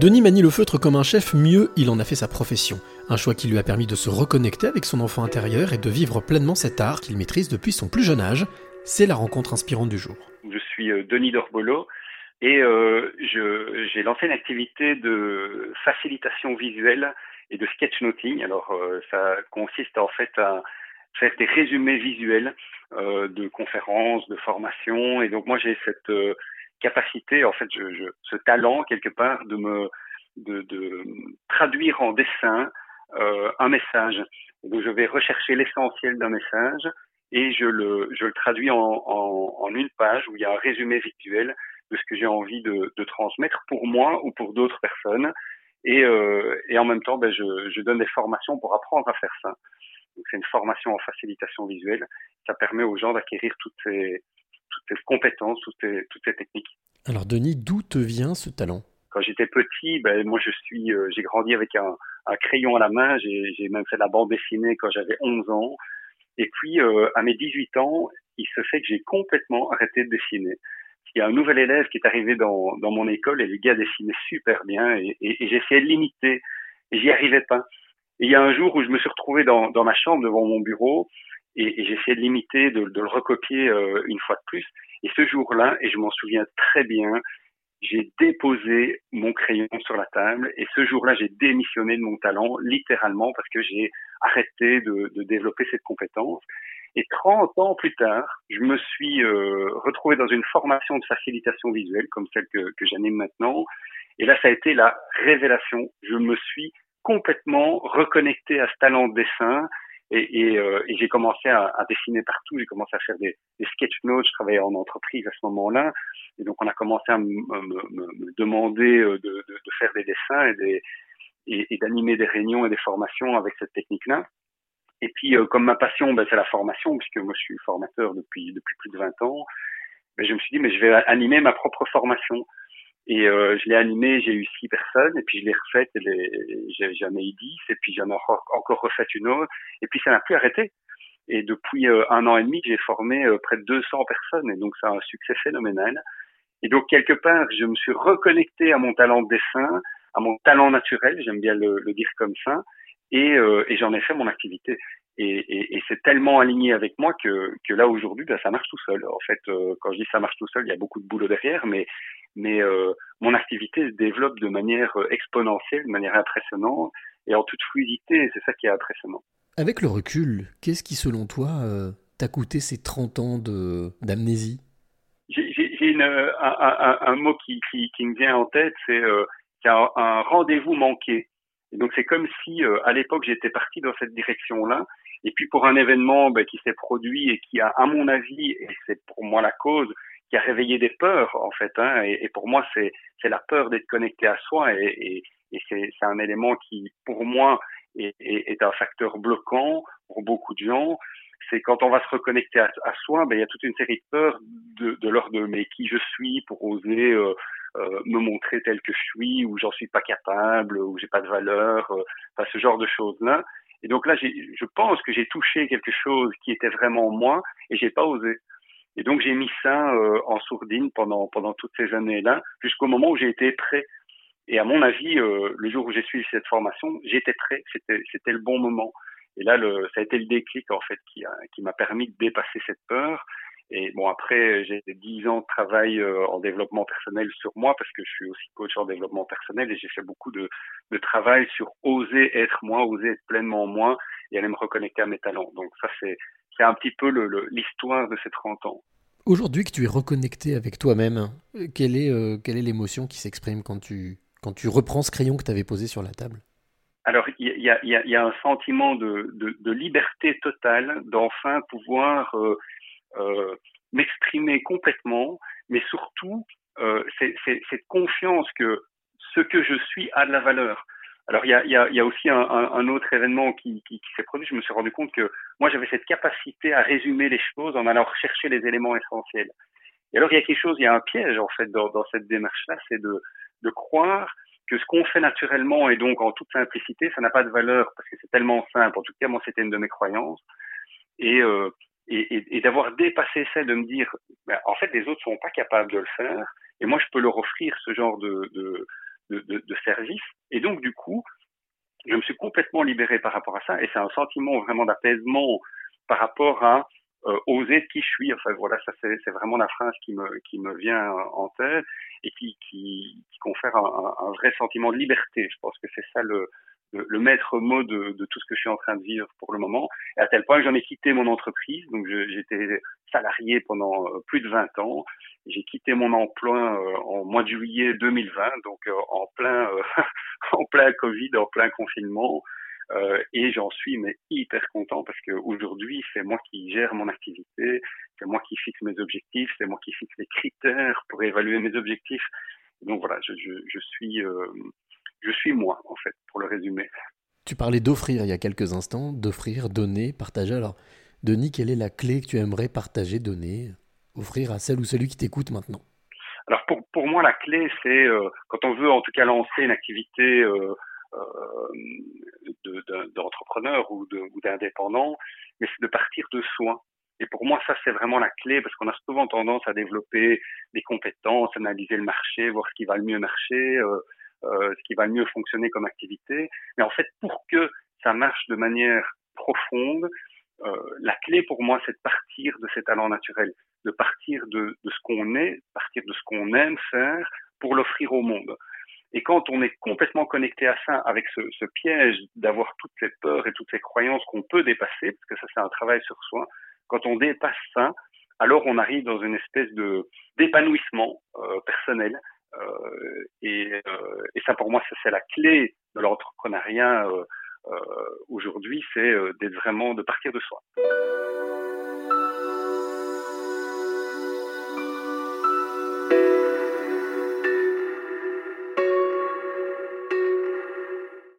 Denis manie le feutre comme un chef, mieux il en a fait sa profession. Un choix qui lui a permis de se reconnecter avec son enfant intérieur et de vivre pleinement cet art qu'il maîtrise depuis son plus jeune âge. C'est la rencontre inspirante du jour. Je suis euh, Denis Dorbolo et euh, j'ai lancé une activité de facilitation visuelle et de sketchnoting. Alors euh, ça consiste en fait à faire des résumés visuels euh, de conférences, de formations. Et donc moi j'ai cette euh, capacité, en fait, je, je, ce talent quelque part de me de, de traduire en dessin euh, un message. Donc je vais rechercher l'essentiel d'un message et je le, je le traduis en, en, en, une page où il y a un résumé visuel de ce que j'ai envie de, de, transmettre pour moi ou pour d'autres personnes. Et, euh, et en même temps, ben, je, je donne des formations pour apprendre à faire ça. C'est une formation en facilitation visuelle. Ça permet aux gens d'acquérir toutes ces, compétences, toutes ces, toutes ces techniques. Alors Denis, d'où te vient ce talent? Quand j'étais petit, ben, moi je suis, euh, j'ai grandi avec un, un, crayon à la main. J'ai même fait la bande dessinée quand j'avais 11 ans. Et puis euh, à mes 18 ans, il se fait que j'ai complètement arrêté de dessiner. Il y a un nouvel élève qui est arrivé dans, dans mon école et le gars dessinait super bien et, et, et j'essayais de l'imiter et j'y arrivais pas. Et il y a un jour où je me suis retrouvé dans, dans ma chambre devant mon bureau et, et j'essayais de l'imiter, de, le recopier euh, une fois de plus. Et ce jour-là, et je m'en souviens très bien, j'ai déposé mon crayon sur la table et ce jour-là, j'ai démissionné de mon talent, littéralement, parce que j'ai arrêté de, de, développer cette compétence. Et 30 ans plus tard, je me suis euh, retrouvé dans une formation de facilitation visuelle, comme celle que, que j'anime maintenant. Et là, ça a été la révélation. Je me suis complètement reconnecté à ce talent de dessin et, et, euh, et j'ai commencé à, à, dessiner partout. J'ai commencé à faire des, des sketch notes. Je travaillais en entreprise à ce moment-là, et donc on a commencé à me, me, demander euh, de, de, de, faire des dessins et, des, d'animer des réunions et des formations avec cette technique-là. Et puis, euh, comme ma passion, ben, c'est la formation, puisque moi je suis formateur depuis depuis plus de 20 ans. Ben, je me suis dit, mais je vais animer ma propre formation. Et euh, je l'ai animé, j'ai eu six personnes, et puis je l'ai refaite, j'en ai eu dix, et puis j'en ai encore, refait une autre, et puis ça n'a plus arrêté. Et depuis euh, un an et demi, j'ai formé euh, près de 200 personnes, et donc c'est un succès phénoménal. Et donc quelque part, je me suis reconnecté à mon talent de dessin, à mon talent naturel, j'aime bien le, le, dire comme ça, et, euh, et j'en ai fait mon activité. Et, et, et c'est tellement aligné avec moi que, que là aujourd'hui, ben, ça marche tout seul. En fait, euh, quand je dis ça marche tout seul, il y a beaucoup de boulot derrière, mais mais euh, mon activité se développe de manière euh, exponentielle, de manière impressionnante et en toute fluidité. C'est ça qui est impressionnant. Avec le recul, qu'est-ce qui, selon toi, euh, t'a coûté ces 30 ans d'amnésie? J'ai un, un, un, mot qui, qui, qui, me vient en tête, c'est un, un rendez-vous manqué. Et donc c'est comme si euh, à l'époque j'étais parti dans cette direction-là, et puis pour un événement ben, qui s'est produit et qui a, à mon avis, et c'est pour moi la cause, qui a réveillé des peurs en fait. Hein, et, pour moi, c'est la peur d'être connecté à soi et, et, et c'est un élément qui, pour moi, est, est, un facteur bloquant pour beaucoup de gens. C'est quand on va se reconnecter à, à soi, ben il y a toute une série de peurs de, de l'ordre de mais qui je suis pour oser euh, euh, me montrer tel que je suis ou j'en suis pas capable ou j'ai pas de valeur, euh, enfin ce genre de choses là. Et donc là, je pense que j'ai touché quelque chose qui était vraiment moi et j'ai pas osé. Et donc j'ai mis ça euh, en sourdine pendant pendant toutes ces années-là, jusqu'au moment où j'ai été prêt. Et à mon avis, euh, le jour où j'ai suivi cette formation, j'étais prêt. C'était c'était le bon moment. Et là, le, ça a été le déclic en fait qui a, qui m'a permis de dépasser cette peur. Et bon, après, j'ai dix ans de travail euh, en développement personnel sur moi parce que je suis aussi coach en développement personnel et j'ai fait beaucoup de, de travail sur oser être moi, oser être pleinement moi et aller me reconnecter à mes talents. Donc ça, c'est un petit peu l'histoire le, de ces 30 ans. Aujourd'hui que tu es reconnecté avec toi-même, quelle est euh, quelle est l'émotion qui s'exprime quand tu quand tu reprends ce crayon que tu avais posé sur la table? Alors il y a, y, a, y a, un sentiment de, de, de liberté totale, d'enfin pouvoir euh, m'exprimer complètement, mais surtout euh, cette confiance que ce que je suis a de la valeur. Alors il y a, y, a, y a, aussi un, un, autre événement qui, qui, qui s'est produit. Je me suis rendu compte que moi j'avais cette capacité à résumer les choses en allant rechercher les éléments essentiels. Et alors il y a quelque chose, il y a un piège en fait dans, dans cette démarche-là, c'est de, de croire que ce qu'on fait naturellement et donc en toute simplicité, ça n'a pas de valeur parce que c'est tellement simple. En tout cas, moi c'était une de mes croyances. Et, euh, et, d'avoir dépassé ça, de me dire, ben, en fait, les autres sont pas capables de le faire, et moi je peux leur offrir ce genre de, de de, de, service. Et donc, du coup, je me suis complètement libéré par rapport à ça. Et c'est un sentiment vraiment d'apaisement par rapport à euh, oser qui je suis. Enfin voilà, ça c'est vraiment la phrase qui me qui me vient en tête et qui qui, qui confère un, un, vrai sentiment de liberté. Je pense que c'est ça le le, maître mot de, de, tout ce que je suis en train de vivre pour le moment, et à tel point que j'en ai quitté mon entreprise. Donc j'étais salarié pendant euh, plus de 20 ans. J'ai quitté mon emploi euh, en mois de juillet 2020, donc euh, en plein en plein Covid, en plein confinement. Euh, et j'en suis mais hyper content parce qu'aujourd'hui, c'est moi qui gère mon activité, c'est moi qui fixe mes objectifs, c'est moi qui fixe les critères pour évaluer mes objectifs. Donc voilà, je, je, je suis euh, je suis moi, en fait, pour le résumer. Tu parlais d'offrir il y a quelques instants, d'offrir, donner, partager. Alors, Denis, quelle est la clé que tu aimerais partager, donner, offrir à celle ou celui qui t'écoute maintenant? Alors, pour, pour moi, la clé, c'est euh, quand on veut en tout cas lancer une activité euh, euh, d'entrepreneur ou d'indépendant, mais c'est de partir de soi. Et pour moi, ça, c'est vraiment la clé parce qu'on a souvent tendance à développer des compétences, analyser le marché, voir ce qui va le mieux marcher, euh, ce qui va mieux fonctionner comme activité. Mais en fait, pour que ça marche de manière profonde, euh, la clé pour moi, c'est de partir de ces talents naturels, de partir de, de ce qu'on est, partir de ce qu'on aime faire pour l'offrir au monde. Et quand on est complètement connecté à ça, avec ce, ce piège d'avoir toutes ces peurs et toutes ces croyances qu'on peut dépasser, parce que ça c'est un travail sur soi, quand on dépasse ça, alors on arrive dans une espèce de d'épanouissement euh, personnel euh, et, euh, et, ça, pour moi, c'est la clé de l'entrepreneuriat euh, aujourd'hui, c'est d'être vraiment, de partir de soi.